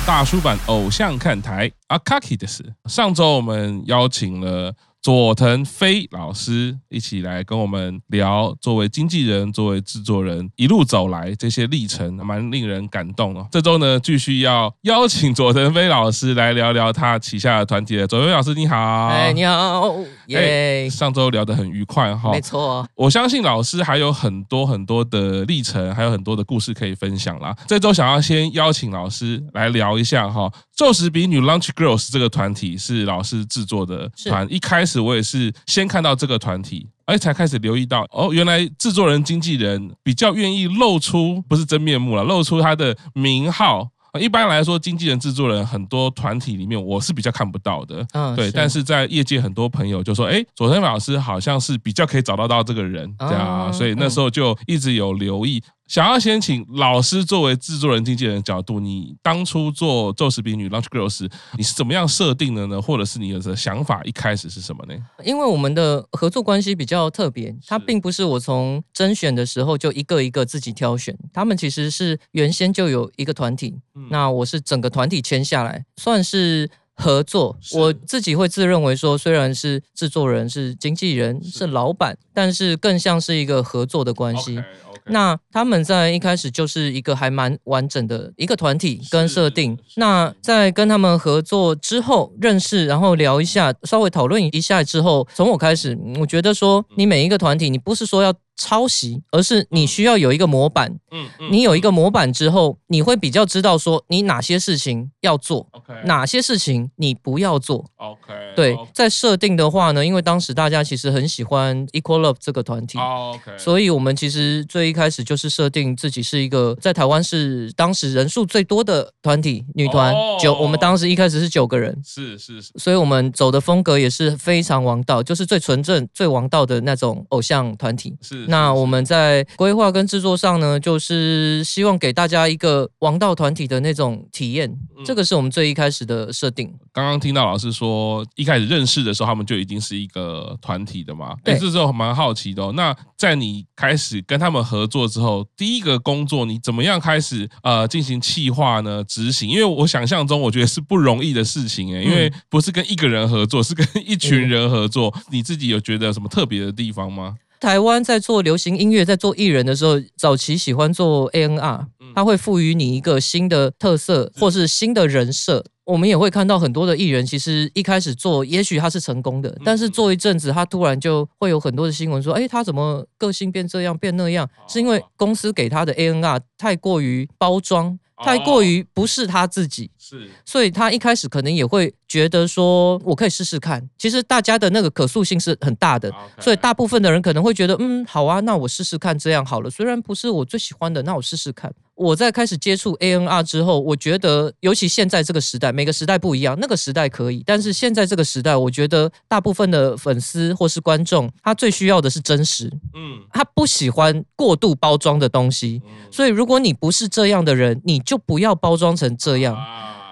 大叔版偶像看台，阿卡奇的是。上周我们邀请了。佐藤飞老师一起来跟我们聊，作为经纪人、作为制作人一路走来这些历程，蛮令人感动哦。这周呢，继续要邀请佐藤飞老师来聊聊他旗下的团体。佐藤飞老师，你好。哎，你好。耶。上周聊得很愉快哈。没错。我相信老师还有很多很多的历程，还有很多的故事可以分享啦。这周想要先邀请老师来聊一下哈，昼时比女 Lunch Girls 这个团体是老师制作的团，一开始。我也是先看到这个团体，哎，才开始留意到哦，原来制作人、经纪人比较愿意露出不是真面目了，露出他的名号。一般来说，经纪人、制作人很多团体里面，我是比较看不到的。嗯，对。但是在业界，很多朋友就说：“哎，佐藤老师好像是比较可以找到到这个人，这样。”所以那时候就一直有留意。想要先请老师作为制作人、经纪人的角度，你当初做宙斯比女 Lunch Girls，你是怎么样设定的呢？或者是你的想法一开始是什么呢？因为我们的合作关系比较特别，它并不是我从甄选的时候就一个一个自己挑选，他们其实是原先就有一个团体，那我是整个团体签下来，算是合作。我自己会自认为说，虽然是制作人、是经纪人、是老板，但是更像是一个合作的关系。那他们在一开始就是一个还蛮完整的一个团体跟设定。那在跟他们合作之后认识，然后聊一下，稍微讨论一下之后，从我开始，我觉得说你每一个团体，你不是说要。抄袭，而是你需要有一个模板。嗯嗯，你有一个模板之后，你会比较知道说你哪些事情要做哪些事情你不要做，OK。对，在设定的话呢，因为当时大家其实很喜欢 Equal Love 这个团体，OK，所以我们其实最一开始就是设定自己是一个在台湾是当时人数最多的团体女团，九，我们当时一开始是九个人，是是是，所以我们走的风格也是非常王道，就是最纯正、最王道的那种偶像团体，是。那我们在规划跟制作上呢，就是希望给大家一个王道团体的那种体验，这个是我们最一开始的设定。刚刚听到老师说，一开始认识的时候，他们就已经是一个团体的嘛？对，这时候蛮好奇的哦。那在你开始跟他们合作之后，第一个工作你怎么样开始呃进行企划呢？执行？因为我想象中，我觉得是不容易的事情诶，因为不是跟一个人合作，是跟一群人合作。你自己有觉得什么特别的地方吗？台湾在做流行音乐，在做艺人的时候，早期喜欢做 ANR，他会赋予你一个新的特色，或是新的人设。我们也会看到很多的艺人，其实一开始做，也许他是成功的，但是做一阵子，他突然就会有很多的新闻说，哎，他怎么个性变这样，变那样？是因为公司给他的 ANR 太过于包装。太过于不是他自己，是，所以他一开始可能也会觉得说，我可以试试看。其实大家的那个可塑性是很大的，所以大部分的人可能会觉得，嗯，好啊，那我试试看这样好了。虽然不是我最喜欢的，那我试试看。我在开始接触 ANR 之后，我觉得，尤其现在这个时代，每个时代不一样，那个时代可以，但是现在这个时代，我觉得大部分的粉丝或是观众，他最需要的是真实，嗯，他不喜欢过度包装的东西，所以如果你不是这样的人，你就不要包装成这样。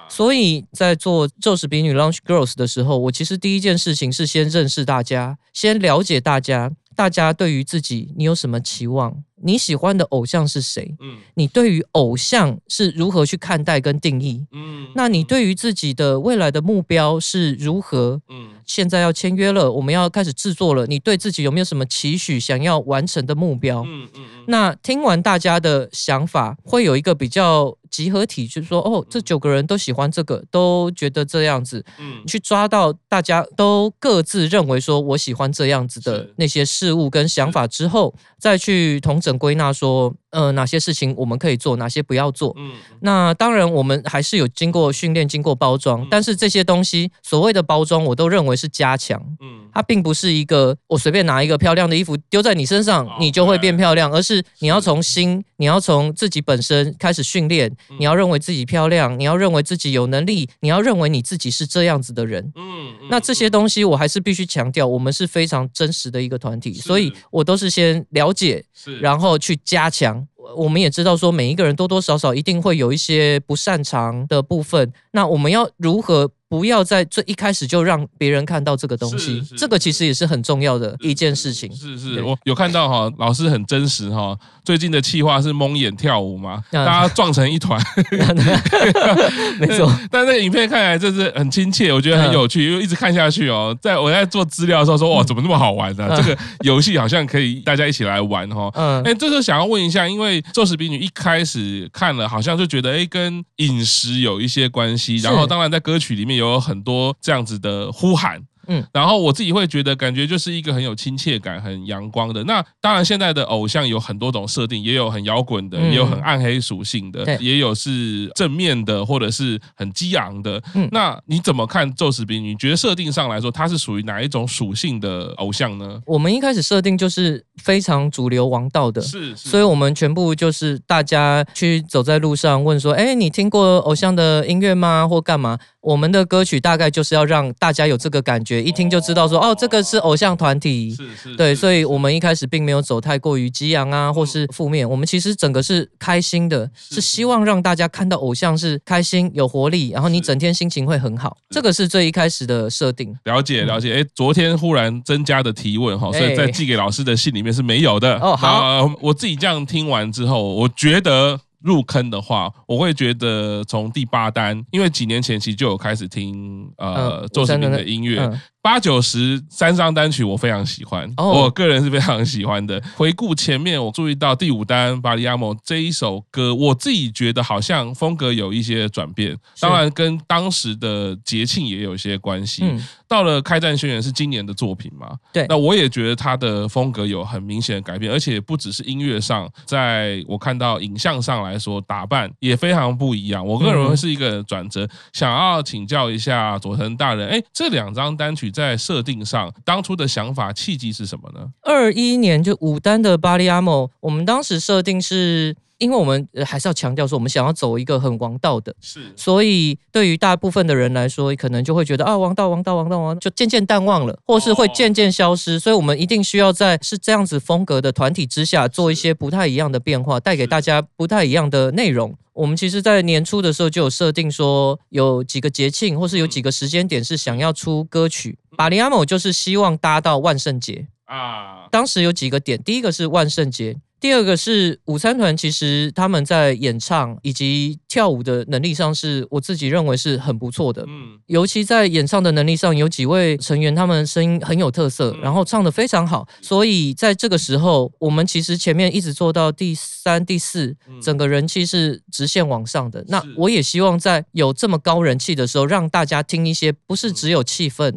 所以在做昼时比女 Lunch Girls 的时候，我其实第一件事情是先认识大家，先了解大家，大家对于自己你有什么期望？你喜欢的偶像是谁？嗯，你对于偶像是如何去看待跟定义？嗯，那你对于自己的未来的目标是如何？嗯，现在要签约了，我们要开始制作了，你对自己有没有什么期许，想要完成的目标？嗯嗯，那听完大家的想法，会有一个比较集合体，就是说，哦，这九个人都喜欢这个，都觉得这样子。嗯，去抓到大家都各自认为说我喜欢这样子的那些事物跟想法之后，再去统整归纳说。呃，哪些事情我们可以做，哪些不要做？嗯，那当然，我们还是有经过训练、经过包装，嗯，但是这些东西所谓的包装，我都认为是加强。嗯，它并不是一个我随便拿一个漂亮的衣服丢在你身上，你就会变漂亮，而是你要从心，你要从自己本身开始训练。你要认为自己漂亮，你要认为自己有能力，你要认为你自己是这样子的人。嗯，那这些东西我还是必须强调，我们是非常真实的一个团体，所以我都是先了解，然后去加强。我们也知道说，每一个人多多少少一定会有一些不擅长的部分。那我们要如何不要在最一开始就让别人看到这个东西，这个其实也是很重要的一件事情。是是，是，我有看到哈，老师很真实哈。最近的气话是蒙眼跳舞嘛，大家撞成一团 没错。但那个影片看起来就是很亲切，我觉得很有趣，因为一直看下去哦。在我在做资料的时候说，哇，怎么那么好玩呢？这个游戏好像可以大家一起来玩哈。嗯，哎，这时候想要问一下，因为《咒食比女》一开始看了，好像就觉得哎，跟饮食有一些关系，然后当然在歌曲里面。有很多这样子的呼喊。嗯，然后我自己会觉得，感觉就是一个很有亲切感、很阳光的。那当然，现在的偶像有很多种设定，也有很摇滚的，也有很暗黑属性的，也有是正面的，或者是很激昂的。嗯，那你怎么看咒食比女？你觉得设定上来说，它是属于哪一种属性的偶像呢？我们一开始设定就是非常主流王道的，是，所以我们全部就是大家去走在路上问说：“哎，你听过偶像的音乐吗？或干嘛？”我们的歌曲大概就是要让大家有这个感觉。一听就知道说哦，这个是偶像团体，是是，对，所以我们一开始并没有走太过于激昂啊，或是负面。我们其实整个是开心的，是希望让大家看到偶像是开心、有活力，然后你整天心情会很好。这个是最一开始的设定。了解了解，哎，昨天忽然增加的提问哈，所以在寄给老师的信里面是没有的。哦，好，我自己这样听完之后，我觉得。入坑的话，我会觉得从第八单，因为几年前其实就有开始听呃咒食比女的音乐。嗯八九十三张单曲我非常喜欢，oh. 我个人是非常喜欢的。回顾前面，我注意到第五单《巴里亚莫》这一首歌，我自己觉得好像风格有一些转变，当然跟当时的节庆也有一些关系。嗯、到了《开战宣言》是今年的作品嘛？对，那我也觉得他的风格有很明显的改变，而且不只是音乐上，在我看到影像上来说，打扮也非常不一样。我个人会是一个转折，嗯、想要请教一下佐藤大人，哎，这两张单曲。在设定上，当初的想法契机是什么呢？二一年就五单的巴里阿莫，我们当时设定是。因为我们还是要强调说，我们想要走一个很王道的，是，所以对于大部分的人来说，可能就会觉得啊，王道，王道，王道，王道，就渐渐淡忘了，或是会渐渐消失。所以，我们一定需要在是这样子风格的团体之下，做一些不太一样的变化，带给大家不太一样的内容。我们其实，在年初的时候就有设定说，有几个节庆，或是有几个时间点是想要出歌曲。巴里亚某就是希望搭到万圣节啊，当时有几个点，第一个是万圣节。第二个是午餐团，其实他们在演唱以及跳舞的能力上，是我自己认为是很不错的。嗯，尤其在演唱的能力上，有几位成员他们声音很有特色，然后唱的非常好。所以在这个时候，我们其实前面一直做到第三、第四，整个人气是直线往上的。那我也希望在有这么高人气的时候，让大家听一些不是只有气氛，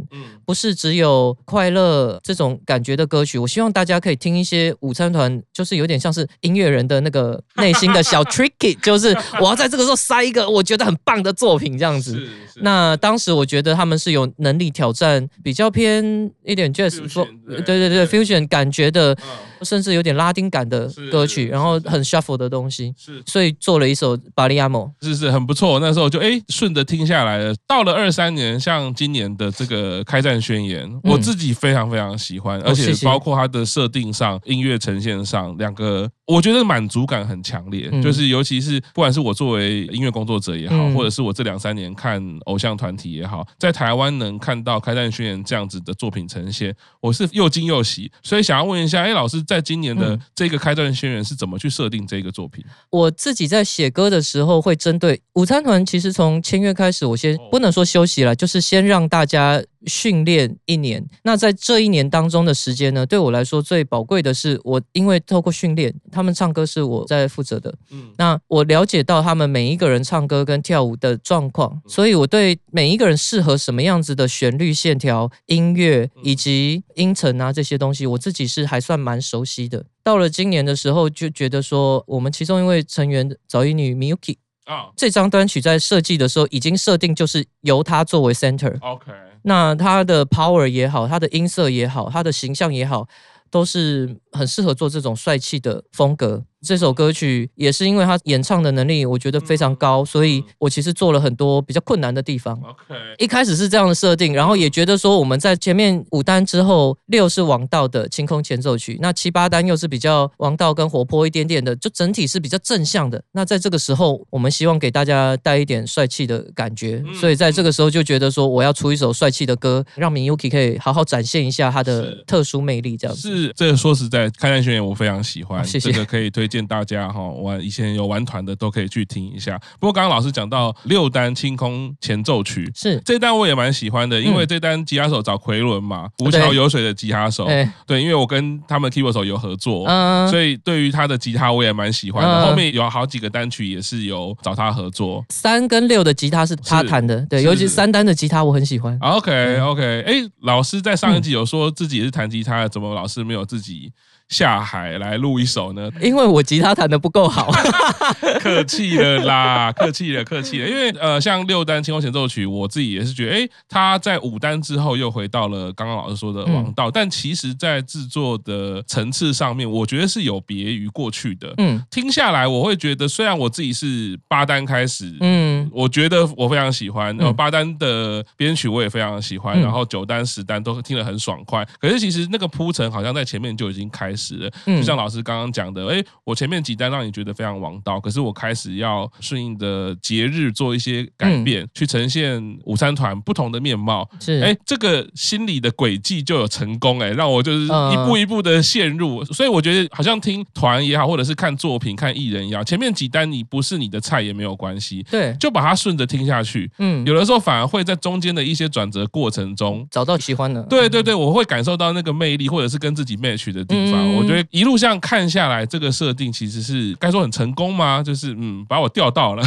不是只有快乐这种感觉的歌曲。我希望大家可以听一些午餐团，就是有。有点像是音乐人的那个内心的小 tricky，就是我要在这个就塞一个我觉得很棒的作品，这样子。那当时我觉得他们是有能力挑战比较偏一点 jazz，对。对对，fusion 感觉的。甚至有点拉丁感的歌曲，然后很 shuffle 的东西，是，所以做了一首《巴里亚莫》，是是很不错。那时候就哎顺着听下来了。到了二三年，像今年的这个《开战宣言》，我自己非常非常喜欢，而且包括它的设定上、音乐呈现上，两个我觉得满足感很强烈。就是尤其是不管是我作为音乐工作者也好，或者是我这两三年看偶像团体也好，在台湾能看到《开战宣言》这样子的作品呈现，我是又惊又喜。所以想要问一下，哎，老师。在今年的这个开战宣言是怎么去设定这个作品？我自己在写歌的时候会针对午餐团，其实从签约开始，我先不能说休息了，就是先让大家。训练一年，那在这一年当中的时间呢，对我来说最宝贵的是，我因为透过训练，他们唱歌是我在负责的，嗯，那我了解到他们每一个人唱歌跟跳舞的状况，所以我对每一个人适合什么样子的旋律线条、音乐以及音程啊这些东西，我自己是还算蛮熟悉的。到了今年的时候，就觉得说，我们其中一位成员早一女 Miyuki 啊，这张单曲在设计的时候已经设定就是由他作为 center，OK。那他的 power 也好，他的音色也好，他的形象也好，都是很适合做这种帅气的风格。这首歌曲也是因为他演唱的能力，我觉得非常高，所以我其实做了很多比较困难的地方。OK，一开始是这样的设定，然后也觉得说我们在前面五单之后，六是王道的清空前奏曲，那七八单又是比较王道跟活泼一点点的，就整体是比较正向的。那在这个时候，我们希望给大家带一点帅气的感觉，所以在这个时候就觉得说我要出一首帅气的歌，让 Miyuki 可以好好展现一下他的特殊魅力，这样子。是，这个说实在，开山宣言我非常喜欢，谢谢。这个可以推荐大家哈，玩以前有玩团的都可以去听一下。不过刚刚老师讲到六单清空前奏曲，是。这单我也蛮喜欢的，因为这单吉他手找奎伦嘛，无桥有水的吉他手，对，因为我跟他们 keyboard 手有合作，所以对于他的吉他我也蛮喜欢的。后面有好几个单曲也是有找他合作，三跟六的吉他是他弹的，对，尤其三单的吉他我很喜欢。OK OK，哎，老师在上一集有说自己也是弹吉他的，怎么老师没有自己下海来录一首呢？因为我吉他弹的不够好，客气了啦，客气了，客气了。因为呃，像六单清空前奏曲，我自己也是觉得，哎，他在五单之后又回到了刚刚老师说的王道，嗯、但其实，在制作的层次上面，我觉得是有别于过去的。嗯，听下来我会觉得，虽然我自己是八单开始，嗯，我觉得我非常喜欢，然后八单的编曲我也非常喜欢，嗯、然后九单、十单都听得很爽快。可是其实那个铺陈好像在前面就已经开始。就像老师刚刚讲的，哎，我前面几单让你觉得非常王道，可是我开始要顺应的节日做一些改变，去呈现午餐团不同的面貌。是，哎，这个心理的轨迹就有成功，哎，让我就是一步一步的陷入。所以我觉得好像听团也好，或者是看作品、看艺人一样，前面几单你不是你的菜也没有关系，对，就把它顺着听下去。嗯，有的时候反而会在中间的一些转折过程中找到喜欢的。对对对，我会感受到那个魅力，或者是跟自己 match 的地方。我觉得一路这样看下来，这个设定其实是该说很成功吗？就是嗯，把我钓到了，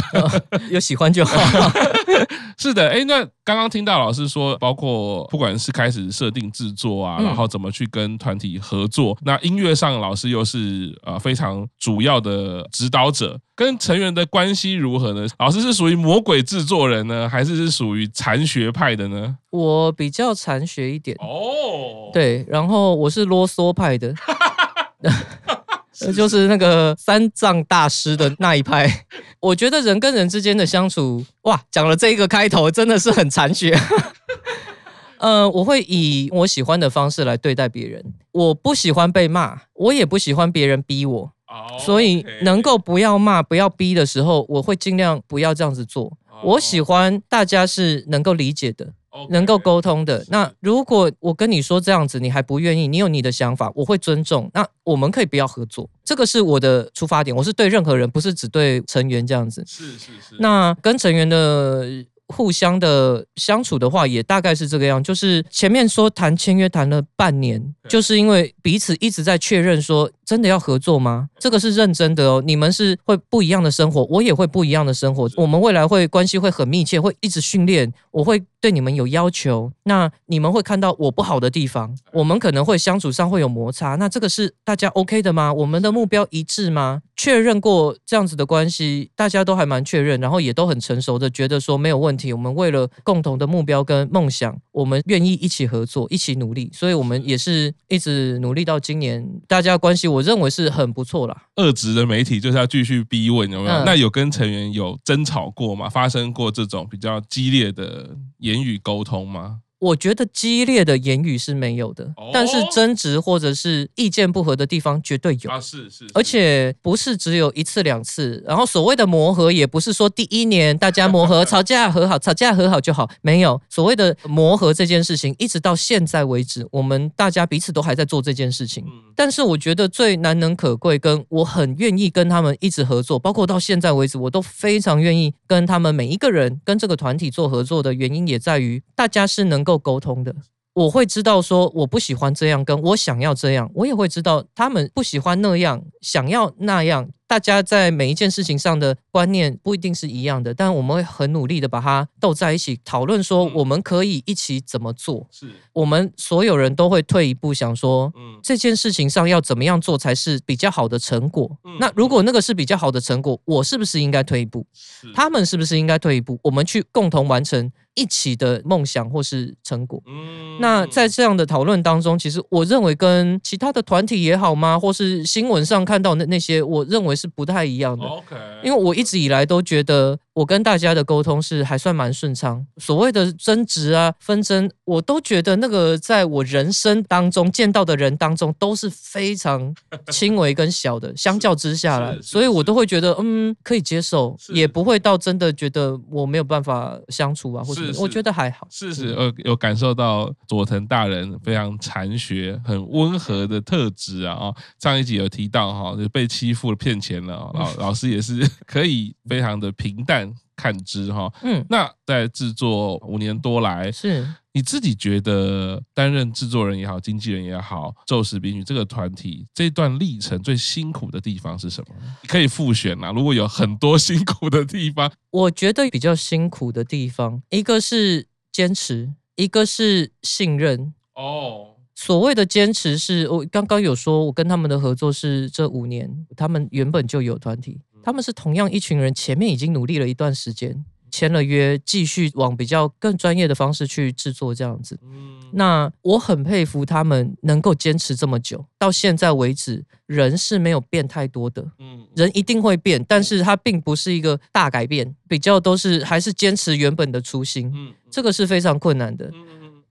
有喜欢就好。是的，哎，那刚刚听到老师说，包括不管是开始设定制作啊，然后怎么去跟团体合作，那音乐上老师又是呃非常主要的指导者，跟成员的关系如何呢？老师是属于魔鬼制作人呢，还是是属于残学派的呢？我比较残学一点哦，对，然后我是啰嗦派的。这 就是那个三藏大师的那一派。我觉得人跟人之间的相处，哇，讲了这一个开头，真的是很残血。呃，我会以我喜欢的方式来对待别人。我不喜欢被骂，我也不喜欢别人逼我。所以能够不要骂、不要逼的时候，我会尽量不要这样子做。我喜欢大家是能够理解的。能够沟通的。那如果我跟你说这样子，你还不愿意，你有你的想法，我会尊重。那我们可以不要合作，这个是我的出发点。我是对任何人，不是只对成员这样子。是是是。那跟成员的。互相的相处的话，也大概是这个样。就是前面说谈签约谈了半年，就是因为彼此一直在确认说，真的要合作吗？这个是认真的哦。你们是会不一样的生活，我也会不一样的生活。我们未来会关系会很密切，会一直训练。我会对你们有要求，那你们会看到我不好的地方。我们可能会相处上会有摩擦，那这个是大家 OK 的吗？我们的目标一致吗？确认过这样子的关系，大家都还蛮确认，然后也都很成熟的觉得说没有问题。我们为了共同的目标跟梦想，我们愿意一起合作，一起努力。所以，我们也是一直努力到今年，大家关系我认为是很不错啦。二职的媒体就是要继续逼问有没有？嗯、那有跟成员有争吵过吗？发生过这种比较激烈的言语沟通吗？我觉得激烈的言语是没有的，但是争执或者是意见不合的地方绝对有啊，是是，而且不是只有一次两次。然后所谓的磨合，也不是说第一年大家磨合、吵架和好、吵架和好就好，没有所谓的磨合这件事情，一直到现在为止，我们大家彼此都还在做这件事情。但是我觉得最难能可贵，跟我很愿意跟他们一直合作，包括到现在为止，我都非常愿意跟他们每一个人跟这个团体做合作的原因，也在于大家是能够。沟通的，我会知道说我不喜欢这样，跟我想要这样，我也会知道他们不喜欢那样，想要那样。大家在每一件事情上的观念不一定是一样的，但我们会很努力的把它斗在一起讨论，说我们可以一起怎么做。是，我们所有人都会退一步想说，嗯，这件事情上要怎么样做才是比较好的成果。那如果那个是比较好的成果，我是不是应该退一步？他们是不是应该退一步？我们去共同完成一起的梦想或是成果。嗯，那在这样的讨论当中，其实我认为跟其他的团体也好吗，或是新闻上看到的那些，我认为是不太一样的。OK，因为我一直以来都觉得。我跟大家的沟通是还算蛮顺畅，所谓的争执啊、纷争，我都觉得那个在我人生当中见到的人当中都是非常 轻微跟小的，相较之下来，所以我都会觉得嗯可以接受，也不会到真的觉得我没有办法相处啊，或者我觉得还好。是是，呃有感受到佐藤大人非常禅学、很温和的特质啊啊！上一集有提到哈，就被欺负了、骗钱了，老 老师也是 可以非常的平淡。看之哈，嗯，那在制作五年多来，是你自己觉得担任制作人也好，经纪人也好，宙斯比女这个团体这段历程最辛苦的地方是什么？你可以复选啊，如果有很多辛苦的地方，我觉得比较辛苦的地方，一个是坚持，一个是信任。哦，所谓的坚持是我刚刚有说，我跟他们的合作是这五年，他们原本就有团体。他们是同样一群人，前面已经努力了一段时间，签了约，继续往比较更专业的方式去制作这样子。那我很佩服他们能够坚持这么久，到现在为止，人是没有变太多的。人一定会变，但是他并不是一个大改变，比较都是还是坚持原本的初心。这个是非常困难的，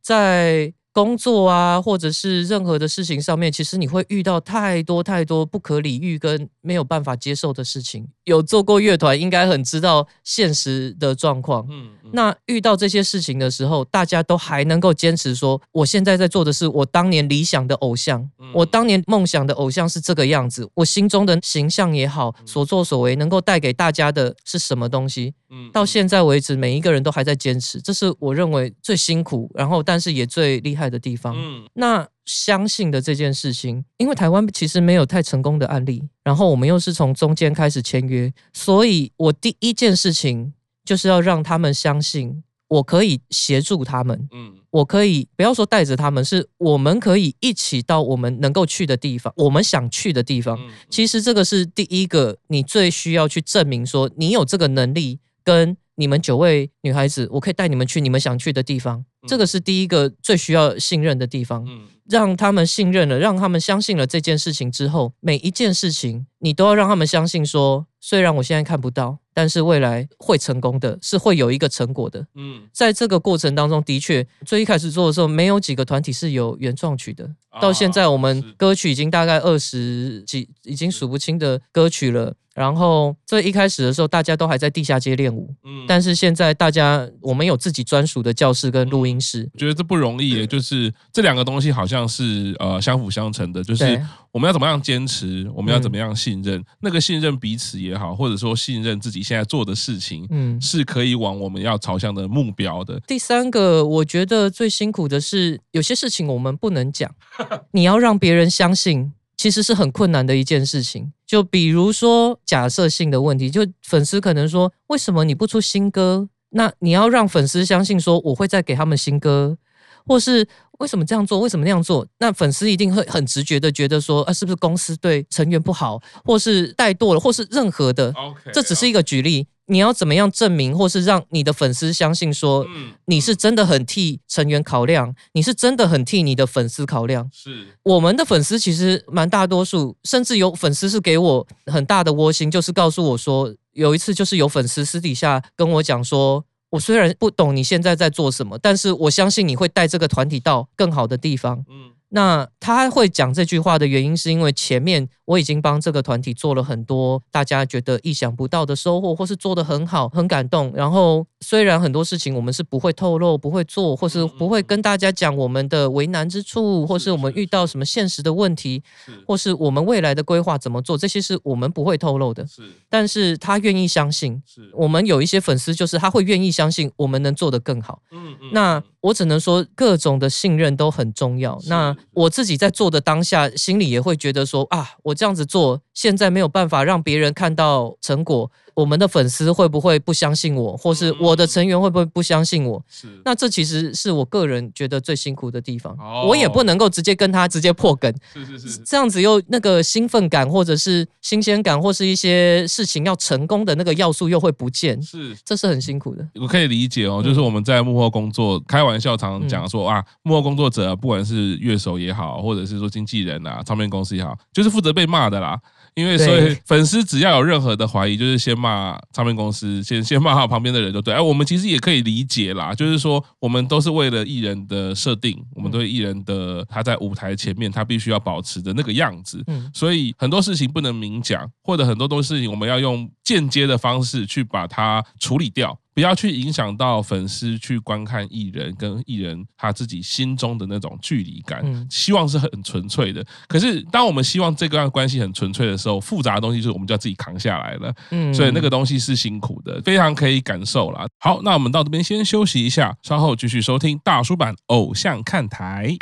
在。工作啊，或者是任何的事情上面，其实你会遇到太多太多不可理喻跟没有办法接受的事情。有做过乐团，应该很知道现实的状况。嗯，嗯，那遇到这些事情的时候，大家都还能够坚持说，我现在在做的是我当年理想的偶像，我当年梦想的偶像是这个样子，我心中的形象也好，所作所为能够带给大家的是什么东西？到现在为止，每一个人都还在坚持，这是我认为最辛苦，然后但是也最厉害的地方。嗯，那相信的这件事情，因为台湾其实没有太成功的案例，然后我们又是从中间开始签约，所以我第一件事情就是要让他们相信，我可以协助他们。嗯，我可以不要说带着他们，是我们可以一起到我们能够去的地方，我们想去的地方。其实这个是第一个，你最需要去证明说你有这个能力。跟你们九位女孩子，我可以带你们去你们想去的地方。这个是第一个最需要信任的地方。让他们信任了，让他们相信了这件事情之后，每一件事情你都要让他们相信说，虽然我现在看不到，但是未来会成功的，是会有一个成果的。嗯，在这个过程当中，的确，最一开始做的时候，没有几个团体是有原创曲的。到现在，我们歌曲已经大概二十几，已经数不清的歌曲了。然后最一开始的时候，大家都还在地下街练舞。嗯，但是现在大家，我们有自己专属的教室跟录音室。觉得这不容易耶，就是这两个东西好像是呃相辅相成的，就是我们要怎么样坚持，我们要怎么样信任，那个信任彼此也好，或者说信任自己现在做的事情，嗯，是可以往我们要朝向的目标的。第三个，我觉得最辛苦的是有些事情我们不能讲，你要让别人相信。其实是很困难的一件事情，就比如说假设性的问题，就粉丝可能说，为什么你不出新歌？那你要让粉丝相信说我会再给他们新歌，或是为什么这样做？为什么那样做？那粉丝一定会很直觉的觉得说，啊，是不是公司对成员不好，或是怠惰了，或是任何的？Okay, 这只是一个举例。你要怎么样证明，或是让你的粉丝相信说，你是真的很替成员考量，你是真的很替你的粉丝考量。是我们的粉丝其实蛮大多数，甚至有粉丝是给我很大的窝心，就是告诉我说，有一次就是有粉丝私底下跟我讲说，我虽然不懂你现在在做什么，但是我相信你会带这个团体到更好的地方。嗯。那他会讲这句话的原因，是因为前面我已经帮这个团体做了很多大家觉得意想不到的收获，或是做得很好、很感动。然后虽然很多事情我们是不会透露、不会做，或是不会跟大家讲我们的为难之处，或是我们遇到什么现实的问题，或是我们未来的规划怎么做，这些是我们不会透露的。是，但是他愿意相信。是，我们有一些粉丝，就是他会愿意相信我们能做得更好。嗯嗯。那我只能说，各种的信任都很重要。那我自己在做的当下，心里也会觉得说啊，我这样子做现在没有办法让别人看到成果。我们的粉丝会不会不相信我，或是我的成员会不会不相信我？是，那这其实是我个人觉得最辛苦的地方。哦、我也不能够直接跟他直接破梗，是是是，这样子又那个兴奋感，或者是新鲜感，或是一些事情要成功的那个要素又会不见。是，这是很辛苦的。我可以理解哦，就是我们在幕后工作，嗯、开玩笑常常讲说啊，幕后工作者不管是乐手也好，或者是说经纪人啊、唱片公司也好，就是负责被骂的啦。因为所以粉丝只要有任何的怀疑，就是先骂唱片公司，先先骂他旁边的人就对。哎，我们其实也可以理解啦，就是说我们都是为了艺人的设定，我们对艺人的他在舞台前面他必须要保持的那个样子，所以很多事情不能明讲，或者很多东西我们要用间接的方式去把它处理掉。不要去影响到粉丝去观看艺人跟艺人他自己心中的那种距离感，希望是很纯粹的。可是当我们希望这个关系很纯粹的时候，复杂的东西就是我们就要自己扛下来了。嗯，所以那个东西是辛苦的，非常可以感受啦。好，那我们到这边先休息一下，稍后继续收听大叔版偶像看台。